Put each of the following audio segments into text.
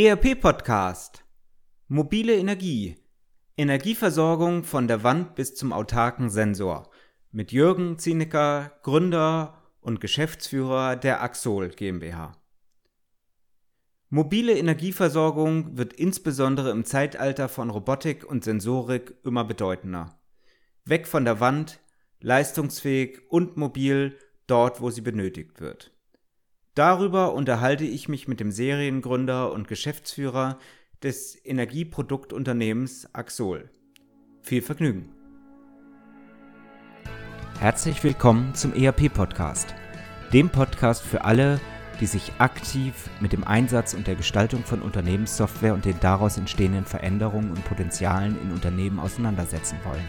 ERP Podcast Mobile Energie Energieversorgung von der Wand bis zum autarken Sensor mit Jürgen Zienecker, Gründer und Geschäftsführer der Axol GmbH. Mobile Energieversorgung wird insbesondere im Zeitalter von Robotik und Sensorik immer bedeutender. Weg von der Wand, leistungsfähig und mobil dort, wo sie benötigt wird. Darüber unterhalte ich mich mit dem Seriengründer und Geschäftsführer des Energieproduktunternehmens Axol. Viel Vergnügen! Herzlich willkommen zum ERP-Podcast, dem Podcast für alle, die sich aktiv mit dem Einsatz und der Gestaltung von Unternehmenssoftware und den daraus entstehenden Veränderungen und Potenzialen in Unternehmen auseinandersetzen wollen.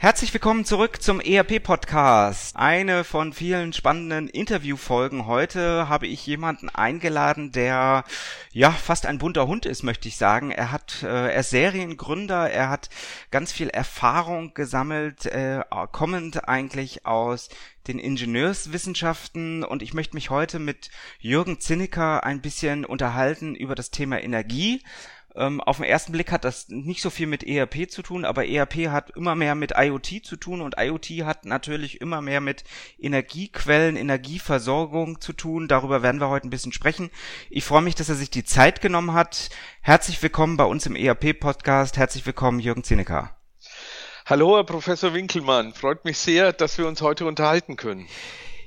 Herzlich willkommen zurück zum ERP-Podcast. Eine von vielen spannenden Interviewfolgen. Heute habe ich jemanden eingeladen, der ja fast ein bunter Hund ist, möchte ich sagen. Er hat, äh, er ist Seriengründer, er hat ganz viel Erfahrung gesammelt, äh, kommend eigentlich aus den Ingenieurswissenschaften und ich möchte mich heute mit Jürgen Zinnecker ein bisschen unterhalten über das Thema Energie. Ähm, auf den ersten Blick hat das nicht so viel mit ERP zu tun, aber ERP hat immer mehr mit IoT zu tun und IoT hat natürlich immer mehr mit Energiequellen, Energieversorgung zu tun. Darüber werden wir heute ein bisschen sprechen. Ich freue mich, dass er sich die Zeit genommen hat. Herzlich willkommen bei uns im ERP-Podcast. Herzlich willkommen, Jürgen Zinecker. Hallo, Herr Professor Winkelmann. Freut mich sehr, dass wir uns heute unterhalten können.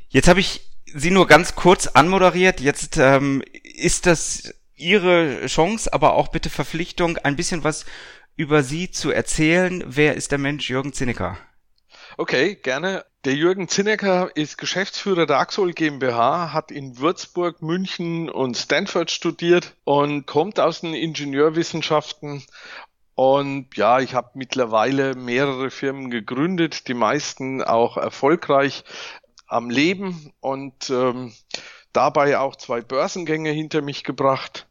Jetzt habe ich Sie nur ganz kurz anmoderiert. Jetzt ähm, ist das Ihre Chance, aber auch bitte Verpflichtung, ein bisschen was über Sie zu erzählen. Wer ist der Mensch Jürgen Zinnecker? Okay, gerne. Der Jürgen Zinnecker ist Geschäftsführer der Axol GmbH, hat in Würzburg, München und Stanford studiert und kommt aus den Ingenieurwissenschaften und ja, ich habe mittlerweile mehrere Firmen gegründet, die meisten auch erfolgreich am Leben und ähm, dabei auch zwei Börsengänge hinter mich gebracht.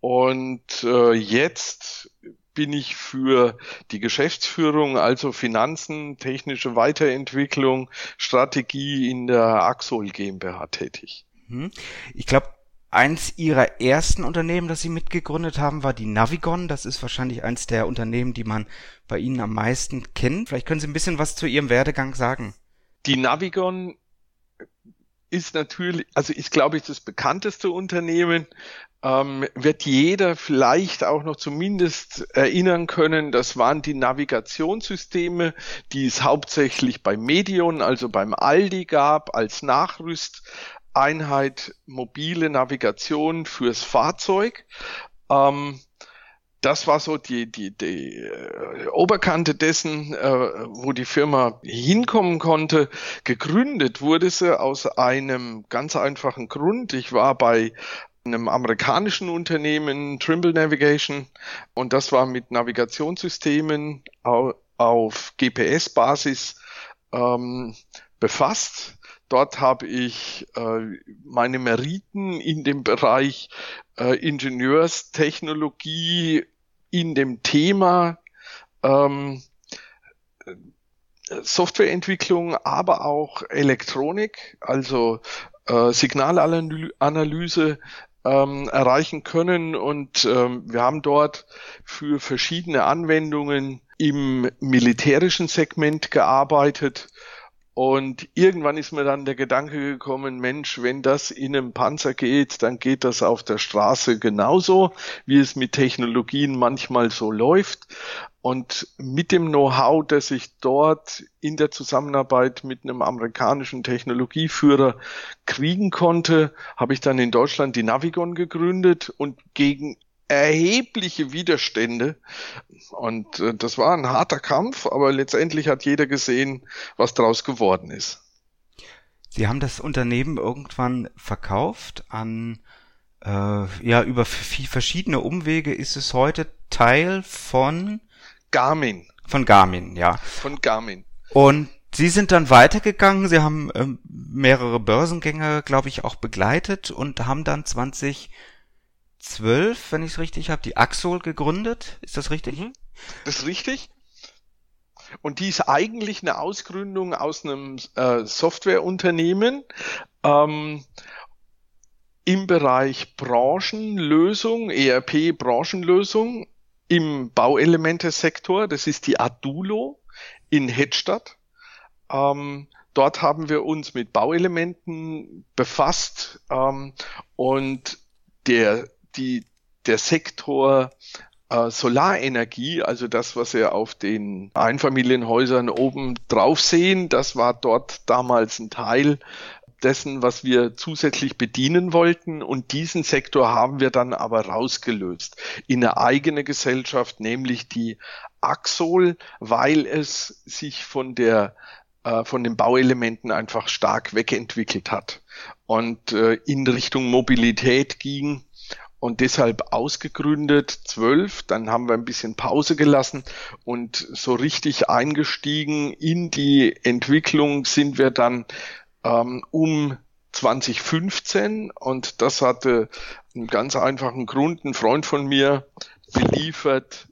Und äh, jetzt bin ich für die Geschäftsführung, also Finanzen, technische Weiterentwicklung, Strategie in der Axol GmbH tätig. Mhm. Ich glaube, Eins ihrer ersten Unternehmen, das sie mitgegründet haben, war die Navigon. Das ist wahrscheinlich eins der Unternehmen, die man bei Ihnen am meisten kennt. Vielleicht können Sie ein bisschen was zu Ihrem Werdegang sagen. Die Navigon ist natürlich, also ist glaube ich das bekannteste Unternehmen, ähm, wird jeder vielleicht auch noch zumindest erinnern können, das waren die Navigationssysteme, die es hauptsächlich bei Medion, also beim Aldi gab, als Nachrüst Einheit mobile Navigation fürs Fahrzeug. Ähm, das war so die, die, die äh, Oberkante dessen, äh, wo die Firma hinkommen konnte. Gegründet wurde sie aus einem ganz einfachen Grund. Ich war bei einem amerikanischen Unternehmen, Trimble Navigation, und das war mit Navigationssystemen auf, GPS-Basis ähm, befasst. Dort habe ich äh, meine Meriten in dem Bereich äh, Ingenieurstechnologie in dem Thema ähm, Softwareentwicklung, aber auch Elektronik, also äh, Signalanalyse ähm, erreichen können. Und ähm, wir haben dort für verschiedene Anwendungen im militärischen Segment gearbeitet und irgendwann ist mir dann der Gedanke gekommen, Mensch, wenn das in einem Panzer geht, dann geht das auf der Straße genauso, wie es mit Technologien manchmal so läuft. Und mit dem Know-how, das ich dort in der Zusammenarbeit mit einem amerikanischen Technologieführer kriegen konnte, habe ich dann in Deutschland die Navigon gegründet und gegen erhebliche Widerstände. Und äh, das war ein harter Kampf, aber letztendlich hat jeder gesehen, was daraus geworden ist. Sie haben das Unternehmen irgendwann verkauft an äh, ja über verschiedene Umwege ist es heute Teil von Garmin. Von Garmin, ja. Von Garmin. Und Sie sind dann weitergegangen, Sie haben ähm, mehrere Börsengänge, glaube ich, auch begleitet und haben dann 2012, wenn ich es richtig habe, die Axol gegründet. Ist das richtig? Mhm. Das ist richtig. Und die ist eigentlich eine Ausgründung aus einem äh, Softwareunternehmen ähm, im Bereich Branchenlösung, ERP-Branchenlösung im Bauelemente-Sektor. Das ist die Adulo in Hedstadt. Ähm, dort haben wir uns mit Bauelementen befasst ähm, und der, die, der Sektor äh, Solarenergie, also das, was wir auf den Einfamilienhäusern oben drauf sehen, das war dort damals ein Teil dessen, was wir zusätzlich bedienen wollten. Und diesen Sektor haben wir dann aber rausgelöst in eine eigene Gesellschaft, nämlich die Axol, weil es sich von der äh, von den Bauelementen einfach stark wegentwickelt hat und äh, in Richtung Mobilität ging und deshalb ausgegründet, zwölf, dann haben wir ein bisschen Pause gelassen und so richtig eingestiegen in die Entwicklung sind wir dann ähm, um 2015 und das hatte einen ganz einfachen Grund. Ein Freund von mir beliefert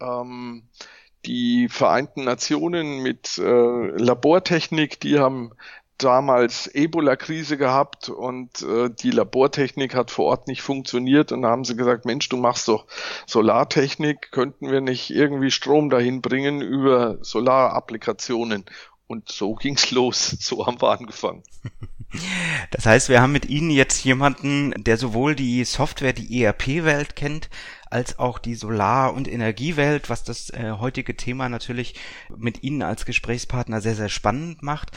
ähm, die Vereinten Nationen mit äh, Labortechnik, die haben damals Ebola-Krise gehabt und äh, die Labortechnik hat vor Ort nicht funktioniert und da haben sie gesagt, Mensch, du machst doch Solartechnik, könnten wir nicht irgendwie Strom dahin bringen über Solarapplikationen? Und so ging's los, so haben wir angefangen. Das heißt, wir haben mit Ihnen jetzt jemanden, der sowohl die Software, die ERP-Welt kennt, als auch die Solar- und Energiewelt, was das äh, heutige Thema natürlich mit Ihnen als Gesprächspartner sehr, sehr spannend macht.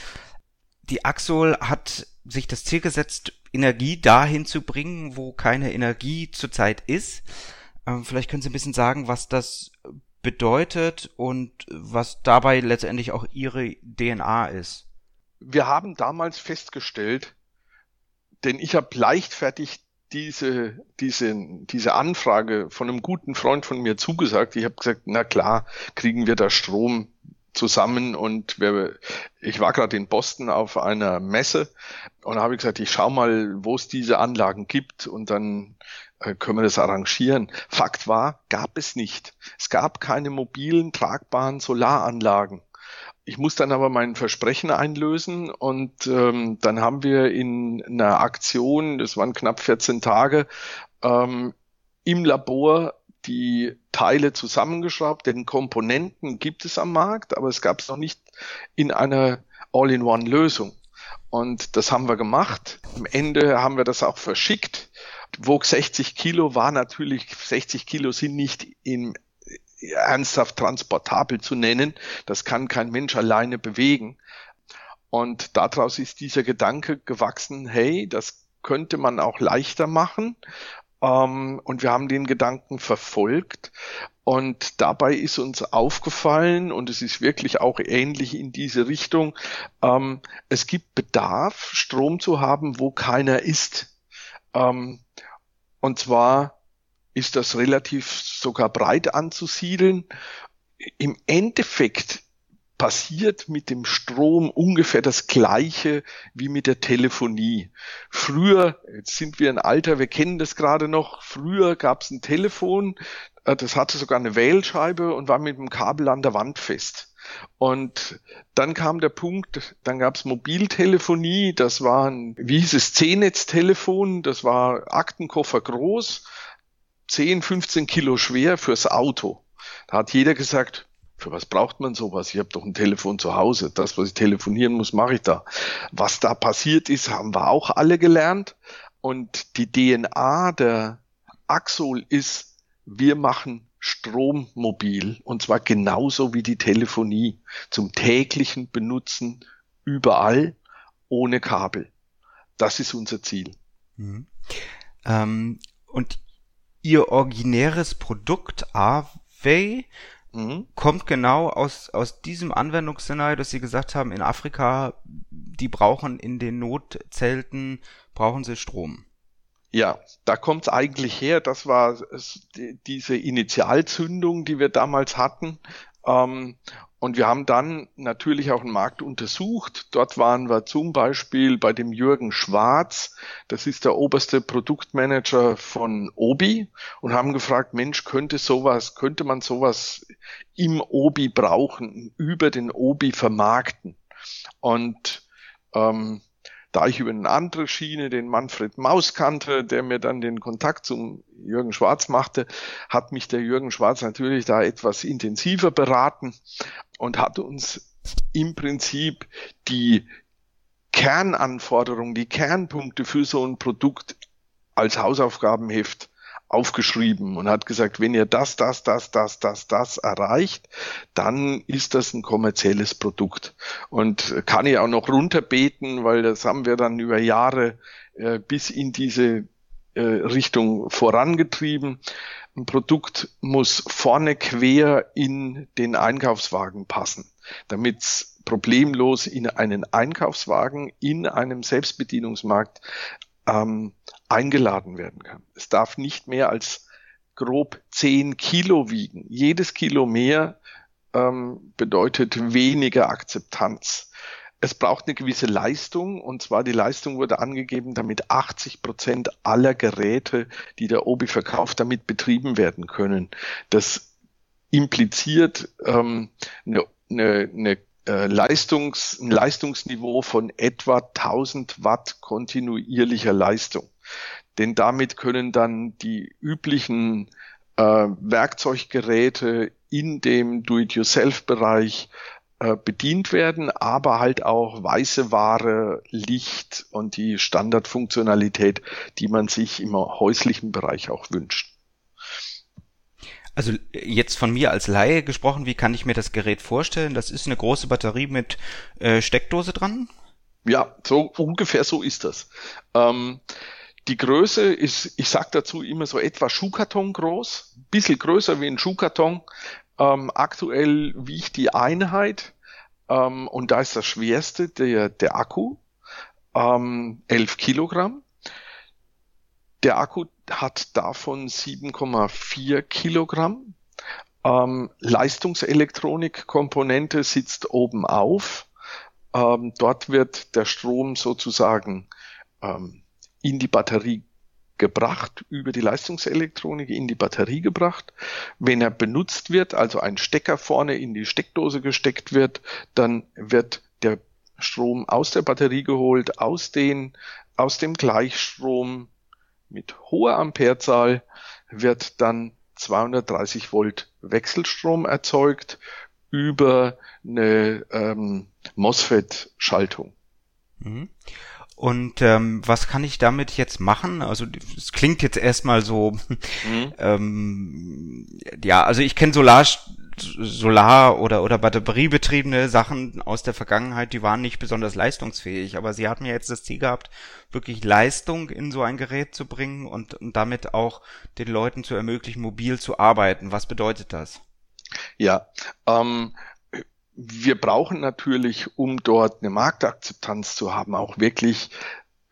Die Axol hat sich das Ziel gesetzt, Energie dahin zu bringen, wo keine Energie zurzeit ist. Ähm, vielleicht können Sie ein bisschen sagen, was das bedeutet und was dabei letztendlich auch Ihre DNA ist. Wir haben damals festgestellt, denn ich habe leichtfertig diese, diese, diese Anfrage von einem guten Freund von mir zugesagt. Ich habe gesagt, na klar, kriegen wir da Strom zusammen und wir, ich war gerade in Boston auf einer Messe und habe gesagt, ich schau mal, wo es diese Anlagen gibt und dann können wir das arrangieren. Fakt war, gab es nicht. Es gab keine mobilen, tragbaren Solaranlagen. Ich muss dann aber mein Versprechen einlösen und ähm, dann haben wir in einer Aktion, das waren knapp 14 Tage, ähm, im Labor die Teile zusammengeschraubt, denn Komponenten gibt es am Markt, aber es gab es noch nicht in einer All-in-One-Lösung. Und das haben wir gemacht. Am Ende haben wir das auch verschickt. Wog 60 Kilo war natürlich, 60 Kilo sind nicht im ernsthaft transportabel zu nennen. Das kann kein Mensch alleine bewegen. Und daraus ist dieser Gedanke gewachsen, hey, das könnte man auch leichter machen. Ähm, und wir haben den Gedanken verfolgt. Und dabei ist uns aufgefallen, und es ist wirklich auch ähnlich in diese Richtung, ähm, es gibt Bedarf, Strom zu haben, wo keiner ist. Ähm, und zwar ist das relativ sogar breit anzusiedeln. Im Endeffekt passiert mit dem Strom ungefähr das Gleiche wie mit der Telefonie. Früher, jetzt sind wir ein Alter, wir kennen das gerade noch, früher gab es ein Telefon, äh, das hatte sogar eine Wählscheibe und war mit dem Kabel an der Wand fest. Und dann kam der Punkt, dann gab es Mobiltelefonie, das war ein, wie hieß es, C-Netz-Telefon, das war Aktenkoffer groß 10, 15 Kilo schwer fürs Auto. Da hat jeder gesagt, für was braucht man sowas? Ich habe doch ein Telefon zu Hause. Das, was ich telefonieren muss, mache ich da. Was da passiert ist, haben wir auch alle gelernt. Und die DNA der Axol ist, wir machen Strom mobil. Und zwar genauso wie die Telefonie. Zum täglichen Benutzen überall ohne Kabel. Das ist unser Ziel. Mhm. Ähm, und ihr originäres Produkt Arway mhm. kommt genau aus, aus diesem Anwendungsszenario, dass Sie gesagt haben, in Afrika, die brauchen in den Notzelten, brauchen sie Strom. Ja, da kommt es eigentlich her. Das war diese Initialzündung, die wir damals hatten. Ähm, und wir haben dann natürlich auch einen Markt untersucht. Dort waren wir zum Beispiel bei dem Jürgen Schwarz, das ist der oberste Produktmanager von Obi und haben gefragt, Mensch, könnte sowas, könnte man sowas im Obi brauchen, über den Obi vermarkten? Und ähm, da ich über eine andere Schiene den Manfred Maus kannte, der mir dann den Kontakt zum Jürgen Schwarz machte, hat mich der Jürgen Schwarz natürlich da etwas intensiver beraten und hat uns im Prinzip die Kernanforderungen, die Kernpunkte für so ein Produkt als Hausaufgabenheft aufgeschrieben und hat gesagt, wenn ihr das, das, das, das, das, das erreicht, dann ist das ein kommerzielles Produkt. Und kann ich auch noch runterbeten, weil das haben wir dann über Jahre äh, bis in diese äh, Richtung vorangetrieben. Ein Produkt muss vorne quer in den Einkaufswagen passen, damit es problemlos in einen Einkaufswagen in einem Selbstbedienungsmarkt ähm, eingeladen werden kann. Es darf nicht mehr als grob 10 Kilo wiegen. Jedes Kilo mehr ähm, bedeutet weniger Akzeptanz. Es braucht eine gewisse Leistung und zwar die Leistung wurde angegeben, damit 80 Prozent aller Geräte, die der Obi verkauft, damit betrieben werden können. Das impliziert ähm, eine, eine, eine äh, Leistungs, ein Leistungsniveau von etwa 1000 Watt kontinuierlicher Leistung. Denn damit können dann die üblichen äh, Werkzeuggeräte in dem Do-it-yourself-Bereich äh, bedient werden, aber halt auch weiße Ware, Licht und die Standardfunktionalität, die man sich im häuslichen Bereich auch wünscht. Also jetzt von mir als Laie gesprochen, wie kann ich mir das Gerät vorstellen? Das ist eine große Batterie mit äh, Steckdose dran? Ja, so ungefähr so ist das. Ähm, die Größe ist, ich sag dazu immer so etwa Schuhkarton groß, bisschen größer wie ein Schuhkarton. Ähm, aktuell wiegt die Einheit ähm, und da ist das schwerste der, der Akku, ähm, 11 Kilogramm. Der Akku hat davon 7,4 Kilogramm. Ähm, Leistungselektronikkomponente sitzt oben auf. Ähm, dort wird der Strom sozusagen ähm, in die Batterie gebracht, über die Leistungselektronik in die Batterie gebracht. Wenn er benutzt wird, also ein Stecker vorne in die Steckdose gesteckt wird, dann wird der Strom aus der Batterie geholt, aus den, aus dem Gleichstrom mit hoher Amperezahl wird dann 230 Volt Wechselstrom erzeugt über eine ähm, MOSFET-Schaltung. Mhm. Und ähm, was kann ich damit jetzt machen? Also es klingt jetzt erstmal so, mhm. ähm, ja, also ich kenne Solar Solar- oder, oder batteriebetriebene Sachen aus der Vergangenheit, die waren nicht besonders leistungsfähig. Aber sie hatten ja jetzt das Ziel gehabt, wirklich Leistung in so ein Gerät zu bringen und, und damit auch den Leuten zu ermöglichen, mobil zu arbeiten. Was bedeutet das? Ja, ähm, wir brauchen natürlich, um dort eine Marktakzeptanz zu haben, auch wirklich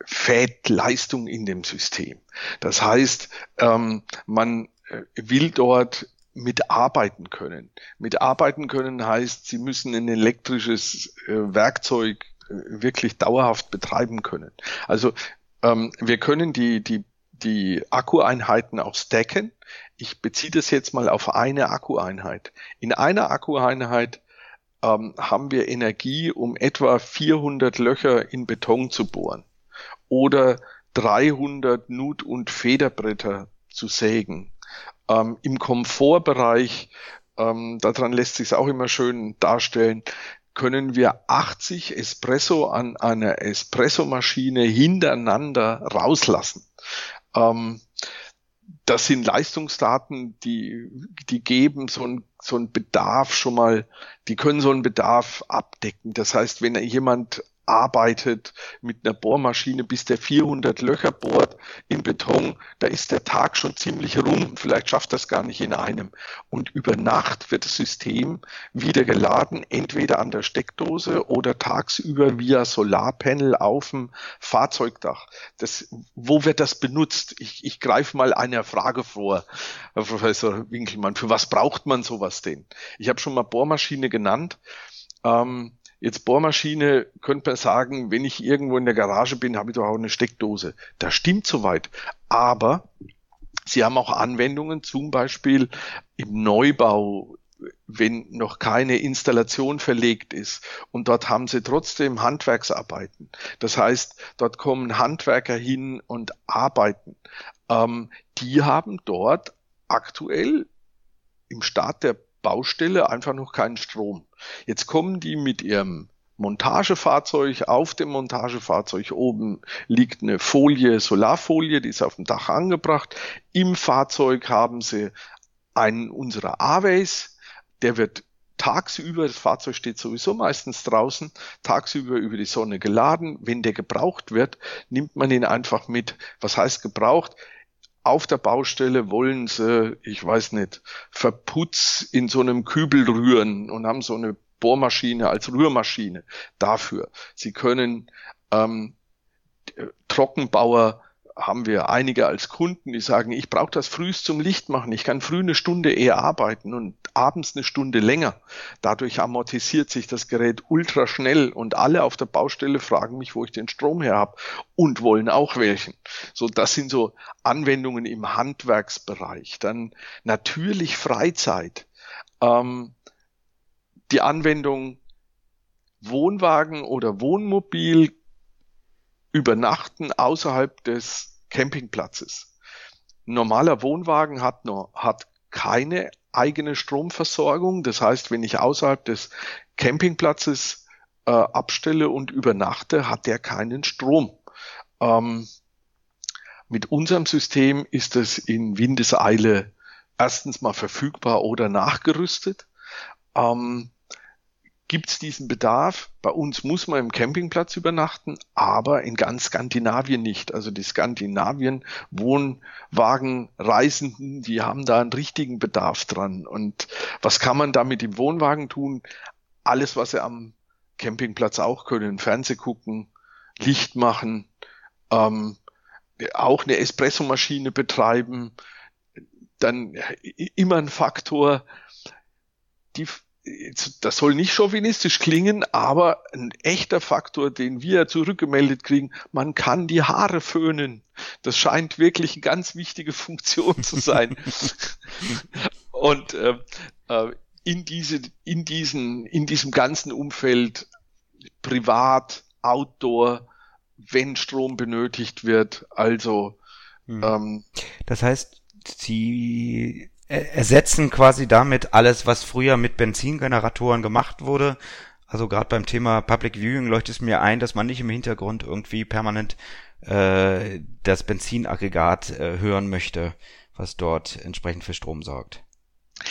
Fettleistung in dem System. Das heißt, ähm, man äh, will dort mitarbeiten können. Mitarbeiten können heißt, sie müssen ein elektrisches äh, Werkzeug äh, wirklich dauerhaft betreiben können. Also ähm, wir können die, die, die Akkueinheiten auch stacken. Ich beziehe das jetzt mal auf eine Akkueinheit. In einer Akkueinheit ähm, haben wir Energie, um etwa 400 Löcher in Beton zu bohren oder 300 Nut- und Federbretter zu sägen ähm, Im Komfortbereich, ähm, daran lässt sich auch immer schön darstellen, können wir 80 Espresso an einer Espressomaschine hintereinander rauslassen. Ähm, das sind Leistungsdaten, die, die geben so ein so ein Bedarf schon mal, die können so einen Bedarf abdecken. Das heißt, wenn jemand arbeitet mit einer Bohrmaschine, bis der 400 Löcher bohrt im Beton, da ist der Tag schon ziemlich rum. Vielleicht schafft das gar nicht in einem. Und über Nacht wird das System wieder geladen, entweder an der Steckdose oder tagsüber via Solarpanel auf dem Fahrzeugdach. Das, wo wird das benutzt? Ich, ich greife mal einer Frage vor, Herr Professor Winkelmann. Für was braucht man sowas denn? Ich habe schon mal Bohrmaschine genannt. Ähm, Jetzt Bohrmaschine könnte man sagen, wenn ich irgendwo in der Garage bin, habe ich doch auch eine Steckdose. Das stimmt soweit. Aber Sie haben auch Anwendungen, zum Beispiel im Neubau, wenn noch keine Installation verlegt ist. Und dort haben Sie trotzdem Handwerksarbeiten. Das heißt, dort kommen Handwerker hin und arbeiten. Ähm, die haben dort aktuell im Start der Baustelle einfach noch keinen Strom. Jetzt kommen die mit ihrem Montagefahrzeug. Auf dem Montagefahrzeug oben liegt eine Folie, Solarfolie, die ist auf dem Dach angebracht. Im Fahrzeug haben sie einen unserer Aways, der wird tagsüber, das Fahrzeug steht sowieso meistens draußen, tagsüber über die Sonne geladen. Wenn der gebraucht wird, nimmt man ihn einfach mit. Was heißt gebraucht? Auf der Baustelle wollen sie, ich weiß nicht, Verputz in so einem Kübel rühren und haben so eine Bohrmaschine als Rührmaschine dafür. Sie können ähm, Trockenbauer haben wir einige als Kunden, die sagen, ich brauche das frühst zum Licht machen. Ich kann früh eine Stunde eher arbeiten und abends eine Stunde länger. Dadurch amortisiert sich das Gerät ultra schnell und alle auf der Baustelle fragen mich, wo ich den Strom her habe und wollen auch welchen. So, das sind so Anwendungen im Handwerksbereich. Dann natürlich Freizeit. Ähm, die Anwendung Wohnwagen oder Wohnmobil übernachten außerhalb des Campingplatzes. Ein normaler Wohnwagen hat noch, hat keine eigene Stromversorgung. Das heißt, wenn ich außerhalb des Campingplatzes äh, abstelle und übernachte, hat der keinen Strom. Ähm, mit unserem System ist es in Windeseile erstens mal verfügbar oder nachgerüstet. Ähm, gibt es diesen Bedarf. Bei uns muss man im Campingplatz übernachten, aber in ganz Skandinavien nicht. Also die Skandinavien Wohnwagenreisenden, die haben da einen richtigen Bedarf dran. Und was kann man da mit dem Wohnwagen tun? Alles, was sie am Campingplatz auch können. Fernseh gucken, Licht machen, ähm, auch eine Espressomaschine betreiben. Dann immer ein Faktor. Die das soll nicht chauvinistisch klingen, aber ein echter Faktor, den wir zurückgemeldet kriegen, man kann die Haare föhnen. Das scheint wirklich eine ganz wichtige Funktion zu sein. Und äh, äh, in, diese, in, diesen, in diesem ganzen Umfeld, privat, Outdoor, wenn Strom benötigt wird, also hm. ähm, das heißt, Sie ersetzen quasi damit alles, was früher mit Benzingeneratoren gemacht wurde. Also gerade beim Thema Public Viewing leuchtet es mir ein, dass man nicht im Hintergrund irgendwie permanent äh, das Benzinaggregat äh, hören möchte, was dort entsprechend für Strom sorgt.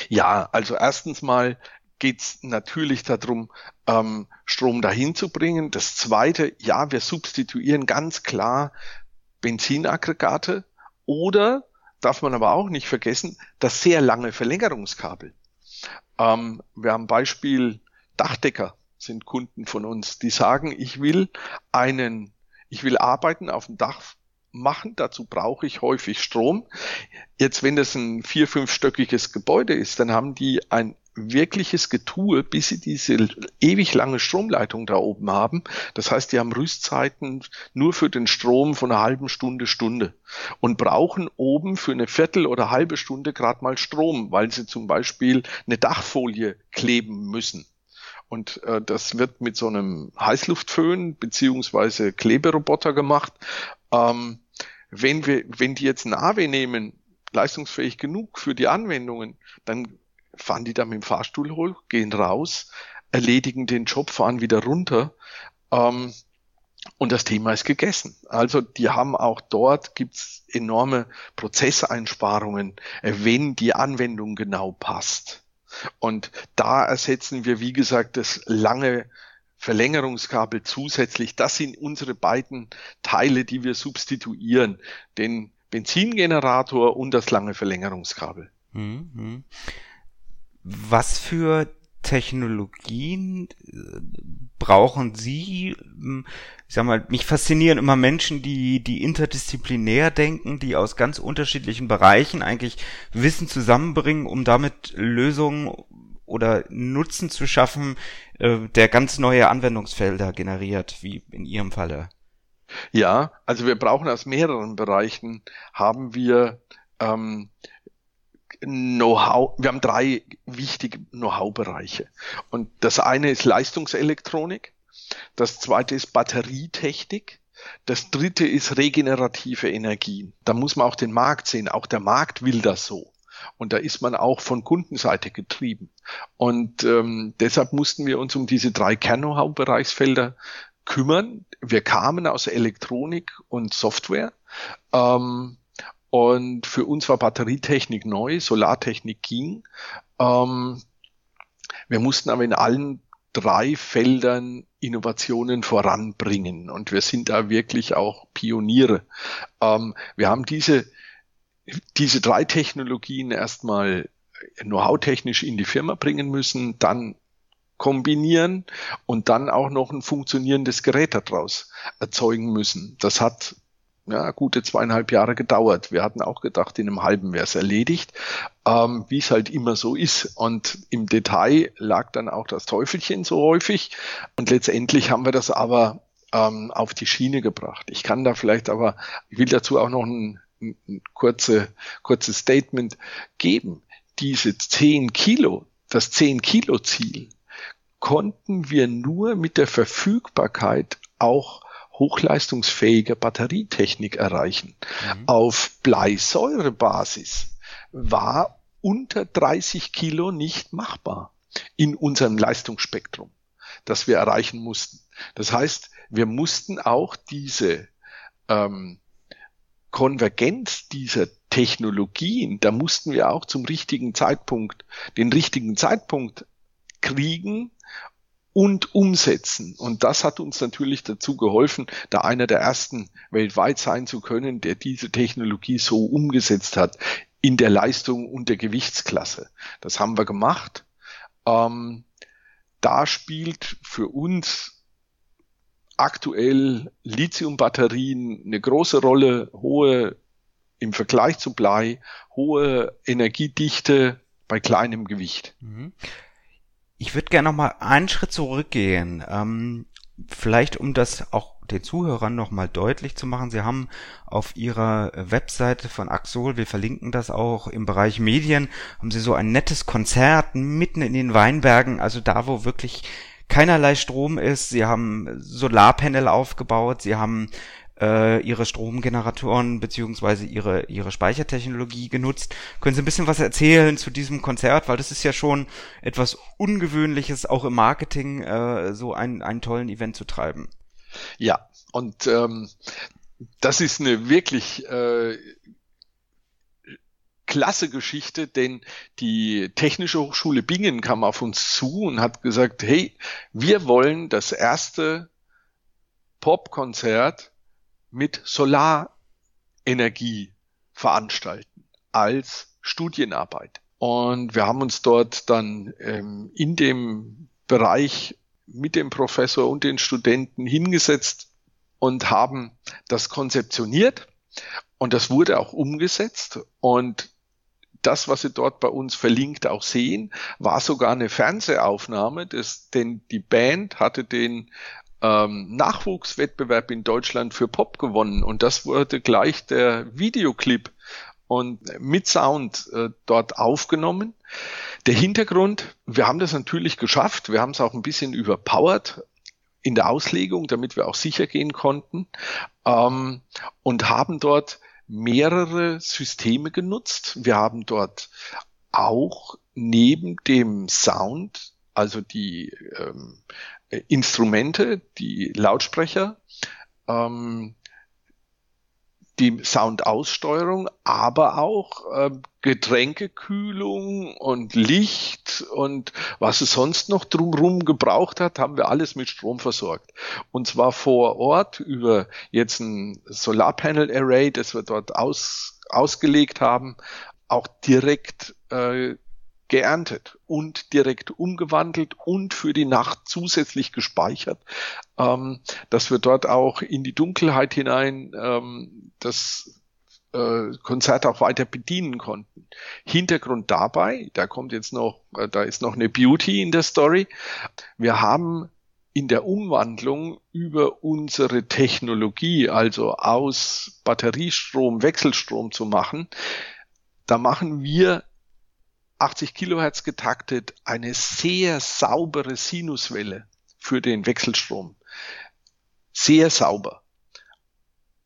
Ja, also erstens mal geht's natürlich darum, ähm, Strom dahin zu bringen. Das zweite, ja, wir substituieren ganz klar Benzinaggregate oder darf man aber auch nicht vergessen, das sehr lange Verlängerungskabel. Ähm, wir haben Beispiel Dachdecker sind Kunden von uns, die sagen, ich will einen, ich will Arbeiten auf dem Dach machen, dazu brauche ich häufig Strom. Jetzt, wenn das ein vier-, fünfstöckiges Gebäude ist, dann haben die ein wirkliches Getue, bis sie diese ewig lange Stromleitung da oben haben. Das heißt, die haben Rüstzeiten nur für den Strom von einer halben Stunde, Stunde und brauchen oben für eine Viertel oder halbe Stunde gerade mal Strom, weil sie zum Beispiel eine Dachfolie kleben müssen. Und äh, das wird mit so einem Heißluftföhn beziehungsweise Kleberoboter gemacht. Ähm, wenn wir, wenn die jetzt ein AW nehmen, leistungsfähig genug für die Anwendungen, dann fahren die da mit dem Fahrstuhl hoch, gehen raus, erledigen den Job, fahren wieder runter. Ähm, und das Thema ist gegessen. Also die haben auch dort gibt's enorme Prozesseinsparungen, äh, wenn die Anwendung genau passt. Und da ersetzen wir, wie gesagt, das lange Verlängerungskabel zusätzlich. Das sind unsere beiden Teile, die wir substituieren. Den Benzingenerator und das lange Verlängerungskabel. Mhm. Was für Technologien äh, brauchen Sie? Hm, ich sag mal, mich faszinieren immer Menschen, die, die interdisziplinär denken, die aus ganz unterschiedlichen Bereichen eigentlich Wissen zusammenbringen, um damit Lösungen oder Nutzen zu schaffen, äh, der ganz neue Anwendungsfelder generiert, wie in Ihrem Falle. Ja, also wir brauchen aus mehreren Bereichen, haben wir ähm, Know-how, wir haben drei wichtige Know-how-Bereiche. Und das eine ist Leistungselektronik, das zweite ist Batterietechnik, das dritte ist regenerative Energien. Da muss man auch den Markt sehen. Auch der Markt will das so. Und da ist man auch von Kundenseite getrieben. Und ähm, deshalb mussten wir uns um diese drei Kern-Know-how-Bereichsfelder kümmern. Wir kamen aus Elektronik und Software. Ähm, und für uns war Batterietechnik neu, Solartechnik ging. Ähm, wir mussten aber in allen drei Feldern Innovationen voranbringen und wir sind da wirklich auch Pioniere. Ähm, wir haben diese, diese drei Technologien erstmal know-how-technisch in die Firma bringen müssen, dann kombinieren und dann auch noch ein funktionierendes Gerät daraus erzeugen müssen. Das hat ja, gute zweieinhalb Jahre gedauert. Wir hatten auch gedacht, in einem halben wäre es erledigt, ähm, wie es halt immer so ist. Und im Detail lag dann auch das Teufelchen so häufig. Und letztendlich haben wir das aber ähm, auf die Schiene gebracht. Ich kann da vielleicht aber, ich will dazu auch noch ein, ein kurze, kurzes Statement geben. Diese 10 Kilo, das 10 Kilo Ziel, konnten wir nur mit der Verfügbarkeit auch hochleistungsfähiger Batterietechnik erreichen. Mhm. Auf Bleisäurebasis war unter 30 Kilo nicht machbar in unserem Leistungsspektrum, das wir erreichen mussten. Das heißt, wir mussten auch diese ähm, Konvergenz dieser Technologien, da mussten wir auch zum richtigen Zeitpunkt den richtigen Zeitpunkt kriegen, und umsetzen. Und das hat uns natürlich dazu geholfen, da einer der ersten weltweit sein zu können, der diese Technologie so umgesetzt hat in der Leistung und der Gewichtsklasse. Das haben wir gemacht. Ähm, da spielt für uns aktuell Lithiumbatterien eine große Rolle, hohe im Vergleich zu Blei, hohe Energiedichte bei kleinem Gewicht. Mhm. Ich würde gerne noch mal einen Schritt zurückgehen. Ähm, vielleicht um das auch den Zuhörern noch mal deutlich zu machen. Sie haben auf Ihrer Webseite von Axol, wir verlinken das auch im Bereich Medien, haben Sie so ein nettes Konzert mitten in den Weinbergen, also da, wo wirklich keinerlei Strom ist. Sie haben Solarpanel aufgebaut, Sie haben äh, ihre Stromgeneratoren beziehungsweise ihre, ihre Speichertechnologie genutzt. Können Sie ein bisschen was erzählen zu diesem Konzert, weil das ist ja schon etwas Ungewöhnliches, auch im Marketing äh, so einen, einen tollen Event zu treiben. Ja, und ähm, das ist eine wirklich äh, klasse Geschichte, denn die Technische Hochschule Bingen kam auf uns zu und hat gesagt, hey, wir wollen das erste Popkonzert mit Solarenergie veranstalten als Studienarbeit. Und wir haben uns dort dann ähm, in dem Bereich mit dem Professor und den Studenten hingesetzt und haben das konzeptioniert. Und das wurde auch umgesetzt. Und das, was Sie dort bei uns verlinkt auch sehen, war sogar eine Fernsehaufnahme, des, denn die Band hatte den ähm, Nachwuchswettbewerb in Deutschland für Pop gewonnen und das wurde gleich der Videoclip und mit Sound äh, dort aufgenommen. Der Hintergrund, wir haben das natürlich geschafft, wir haben es auch ein bisschen überpowered in der Auslegung, damit wir auch sicher gehen konnten ähm, und haben dort mehrere Systeme genutzt. Wir haben dort auch neben dem Sound, also die ähm, Instrumente, die Lautsprecher, ähm, die Soundaussteuerung, aber auch äh, Getränkekühlung und Licht und was es sonst noch drumherum gebraucht hat, haben wir alles mit Strom versorgt. Und zwar vor Ort über jetzt ein Solarpanel Array, das wir dort aus, ausgelegt haben, auch direkt äh, geerntet und direkt umgewandelt und für die Nacht zusätzlich gespeichert, ähm, dass wir dort auch in die Dunkelheit hinein ähm, das äh, Konzert auch weiter bedienen konnten. Hintergrund dabei, da kommt jetzt noch, äh, da ist noch eine Beauty in der Story. Wir haben in der Umwandlung über unsere Technologie, also aus Batteriestrom Wechselstrom zu machen, da machen wir 80 Kilohertz getaktet eine sehr saubere Sinuswelle für den Wechselstrom. Sehr sauber.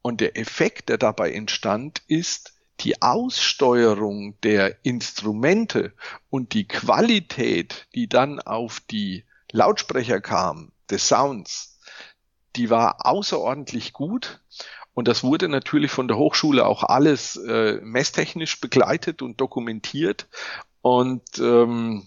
Und der Effekt, der dabei entstand, ist, die Aussteuerung der Instrumente und die Qualität, die dann auf die Lautsprecher kam, des Sounds, die war außerordentlich gut. Und das wurde natürlich von der Hochschule auch alles äh, messtechnisch begleitet und dokumentiert und ähm,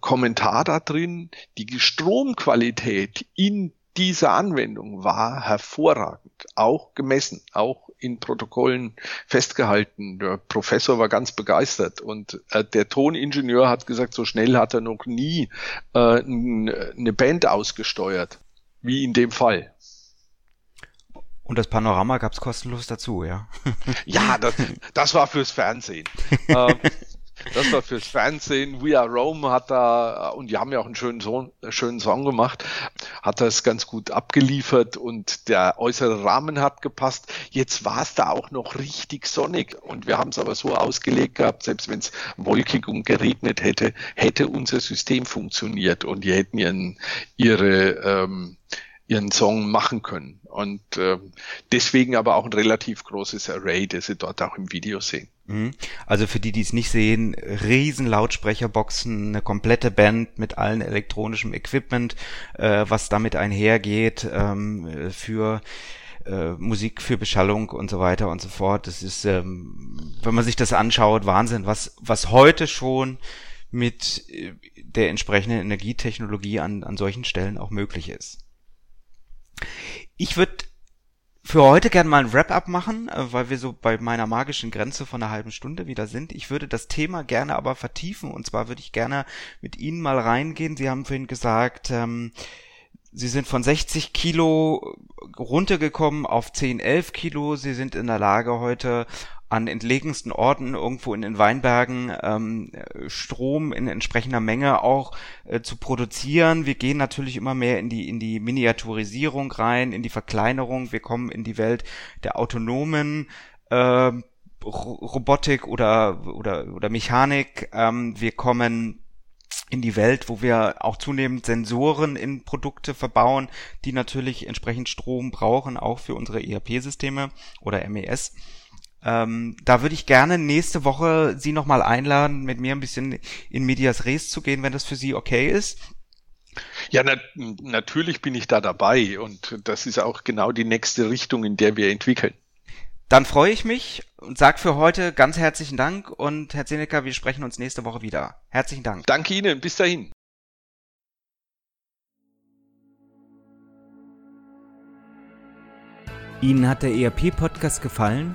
Kommentar da drin, die Stromqualität in dieser Anwendung war hervorragend, auch gemessen, auch in Protokollen festgehalten. Der Professor war ganz begeistert und äh, der Toningenieur hat gesagt, so schnell hat er noch nie äh, eine Band ausgesteuert, wie in dem Fall. Und das Panorama gab's kostenlos dazu, ja? ja, das, das war fürs Fernsehen. ähm, das war fürs Fernsehen. We Are Rome hat da, und die haben ja auch einen schönen, Song, schönen Song gemacht, hat das ganz gut abgeliefert und der äußere Rahmen hat gepasst. Jetzt war es da auch noch richtig sonnig und wir haben es aber so ausgelegt gehabt, selbst wenn es wolkig und geregnet hätte, hätte unser System funktioniert und die hätten ihren, ihre, ähm, ihren Song machen können. Und äh, deswegen aber auch ein relativ großes Array, das Sie dort auch im Video sehen. Mhm. Also für die, die es nicht sehen, riesen Lautsprecherboxen, eine komplette Band mit allen elektronischem Equipment, äh, was damit einhergeht ähm, für äh, Musik, für Beschallung und so weiter und so fort. Das ist, ähm, wenn man sich das anschaut, Wahnsinn, was, was heute schon mit äh, der entsprechenden Energietechnologie an, an solchen Stellen auch möglich ist. Ich würde für heute gerne mal ein Wrap-up machen, äh, weil wir so bei meiner magischen Grenze von einer halben Stunde wieder sind. Ich würde das Thema gerne aber vertiefen und zwar würde ich gerne mit Ihnen mal reingehen. Sie haben vorhin gesagt, ähm, Sie sind von 60 Kilo runtergekommen auf 10, 11 Kilo. Sie sind in der Lage, heute an entlegensten Orten irgendwo in den Weinbergen ähm, Strom in entsprechender Menge auch äh, zu produzieren. Wir gehen natürlich immer mehr in die in die Miniaturisierung rein, in die Verkleinerung. Wir kommen in die Welt der autonomen äh, Robotik oder oder oder Mechanik. Ähm, wir kommen in die Welt, wo wir auch zunehmend Sensoren in Produkte verbauen, die natürlich entsprechend Strom brauchen, auch für unsere ERP-Systeme oder MES. Ähm, da würde ich gerne nächste Woche Sie nochmal einladen, mit mir ein bisschen in Medias Res zu gehen, wenn das für Sie okay ist. Ja, na, natürlich bin ich da dabei und das ist auch genau die nächste Richtung, in der wir entwickeln. Dann freue ich mich und sage für heute ganz herzlichen Dank und Herr Zenecker, wir sprechen uns nächste Woche wieder. Herzlichen Dank. Danke Ihnen, bis dahin. Ihnen hat der ERP-Podcast gefallen?